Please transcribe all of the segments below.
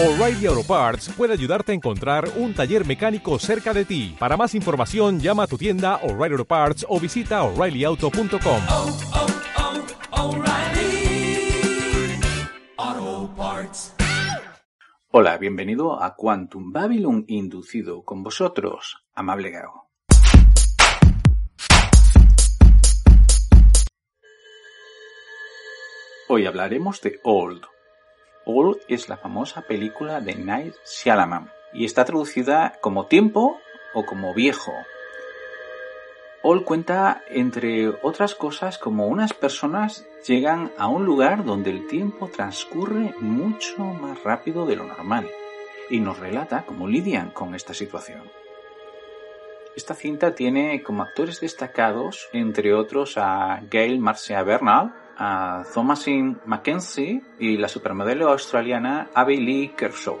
O'Reilly Auto Parts puede ayudarte a encontrar un taller mecánico cerca de ti. Para más información, llama a tu tienda O'Reilly Auto Parts o visita oreillyauto.com. oh, oh, Parts. Hola, bienvenido a Quantum Babylon Inducido con vosotros, amable Gago. Hoy hablaremos de Old. Old es la famosa película de Night Shyamalan y está traducida como tiempo o como viejo. Old cuenta, entre otras cosas, como unas personas llegan a un lugar donde el tiempo transcurre mucho más rápido de lo normal y nos relata cómo lidian con esta situación. Esta cinta tiene como actores destacados, entre otros, a Gail Marcia Bernal, a Thomasin Mackenzie y la supermodelo australiana Abby Lee Kershaw.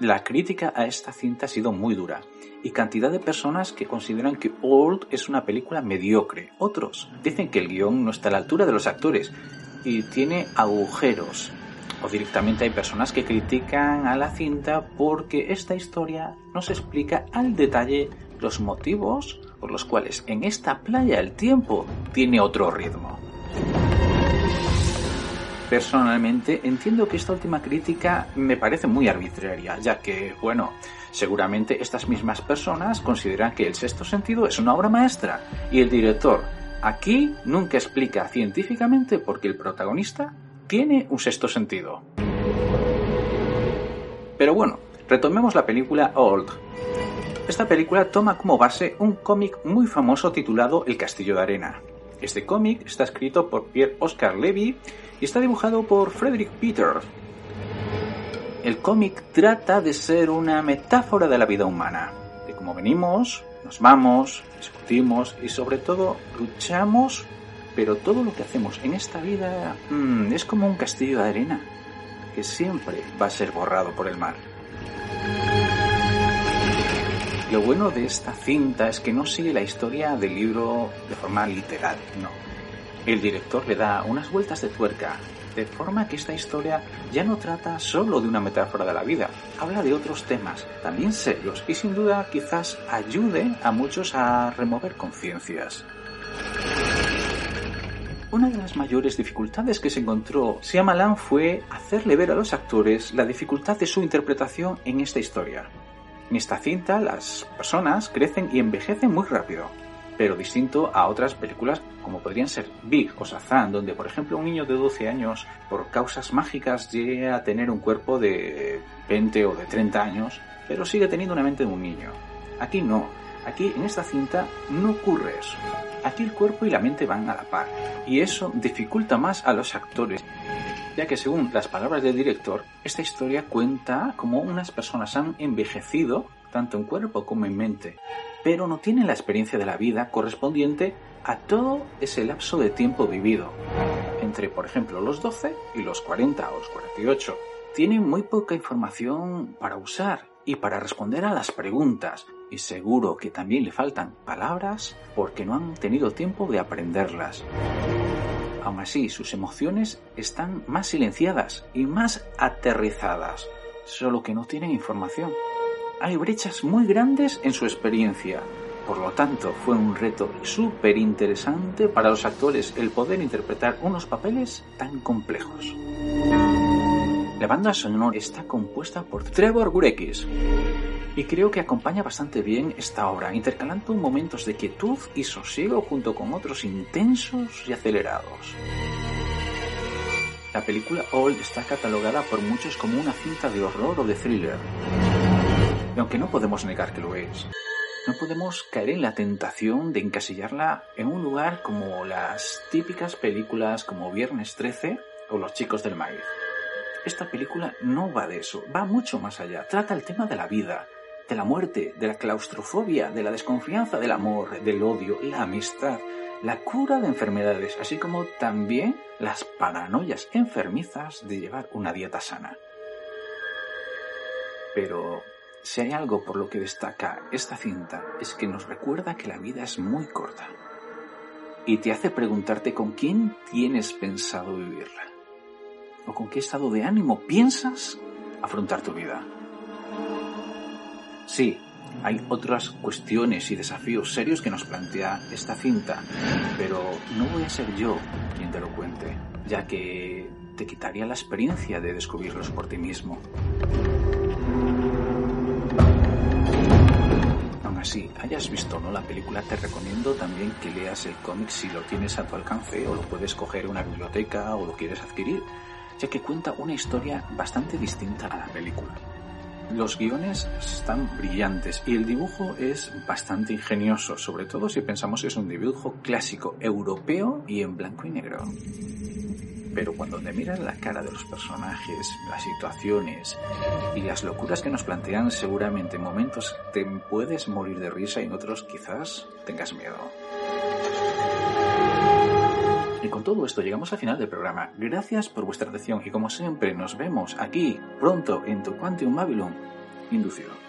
La crítica a esta cinta ha sido muy dura y cantidad de personas que consideran que Old es una película mediocre. Otros dicen que el guion no está a la altura de los actores y tiene agujeros. O directamente hay personas que critican a la cinta porque esta historia no se explica al detalle los motivos por los cuales en esta playa el tiempo tiene otro ritmo. Personalmente entiendo que esta última crítica me parece muy arbitraria, ya que, bueno, seguramente estas mismas personas consideran que El sexto sentido es una obra maestra y el director aquí nunca explica científicamente por qué el protagonista tiene un sexto sentido. Pero bueno, retomemos la película Old. Esta película toma como base un cómic muy famoso titulado El Castillo de Arena. Este cómic está escrito por Pierre Oscar Levy y está dibujado por Frederick Peters. El cómic trata de ser una metáfora de la vida humana, de cómo venimos, nos vamos, discutimos y sobre todo luchamos, pero todo lo que hacemos en esta vida mmm, es como un castillo de arena que siempre va a ser borrado por el mar. Lo bueno de esta cinta es que no sigue la historia del libro de forma literal, no. El director le da unas vueltas de tuerca, de forma que esta historia ya no trata solo de una metáfora de la vida, habla de otros temas, también serios, y sin duda quizás ayude a muchos a remover conciencias. Una de las mayores dificultades que se encontró Shyamalan fue hacerle ver a los actores la dificultad de su interpretación en esta historia. En esta cinta las personas crecen y envejecen muy rápido, pero distinto a otras películas como podrían ser Big o Shazam, donde por ejemplo un niño de 12 años por causas mágicas llega a tener un cuerpo de 20 o de 30 años, pero sigue teniendo una mente de un niño. Aquí no, aquí en esta cinta no ocurre eso. Aquí el cuerpo y la mente van a la par, y eso dificulta más a los actores ya que según las palabras del director, esta historia cuenta cómo unas personas han envejecido tanto en cuerpo como en mente, pero no tienen la experiencia de la vida correspondiente a todo ese lapso de tiempo vivido, entre por ejemplo los 12 y los 40 o los 48. Tienen muy poca información para usar y para responder a las preguntas, y seguro que también le faltan palabras porque no han tenido tiempo de aprenderlas. Aún así, sus emociones están más silenciadas y más aterrizadas, solo que no tienen información. Hay brechas muy grandes en su experiencia. Por lo tanto, fue un reto súper interesante para los actores el poder interpretar unos papeles tan complejos. La banda sonora está compuesta por Trevor Gurekis y creo que acompaña bastante bien esta obra, intercalando momentos de quietud y sosiego junto con otros intensos y acelerados. La película Old está catalogada por muchos como una cinta de horror o de thriller, y aunque no podemos negar que lo es, no podemos caer en la tentación de encasillarla en un lugar como las típicas películas como Viernes 13 o Los chicos del maíz. Esta película no va de eso, va mucho más allá. Trata el tema de la vida, de la muerte, de la claustrofobia, de la desconfianza del amor, del odio, la amistad, la cura de enfermedades, así como también las paranoias enfermizas de llevar una dieta sana. Pero si hay algo por lo que destaca esta cinta es que nos recuerda que la vida es muy corta y te hace preguntarte con quién tienes pensado vivirla. O con qué estado de ánimo piensas afrontar tu vida. Sí, hay otras cuestiones y desafíos serios que nos plantea esta cinta, pero no voy a ser yo quien te lo cuente, ya que te quitaría la experiencia de descubrirlos por ti mismo. Aún así, hayas visto o no la película, te recomiendo también que leas el cómic si lo tienes a tu alcance o lo puedes coger en una biblioteca o lo quieres adquirir, ya que cuenta una historia bastante distinta a la película. Los guiones están brillantes y el dibujo es bastante ingenioso, sobre todo si pensamos que es un dibujo clásico europeo y en blanco y negro. Pero cuando te miras la cara de los personajes, las situaciones y las locuras que nos plantean, seguramente en momentos te puedes morir de risa y en otros quizás tengas miedo. Y con todo esto llegamos al final del programa. Gracias por vuestra atención y como siempre nos vemos aquí pronto en tu Quantum Babylon inducido.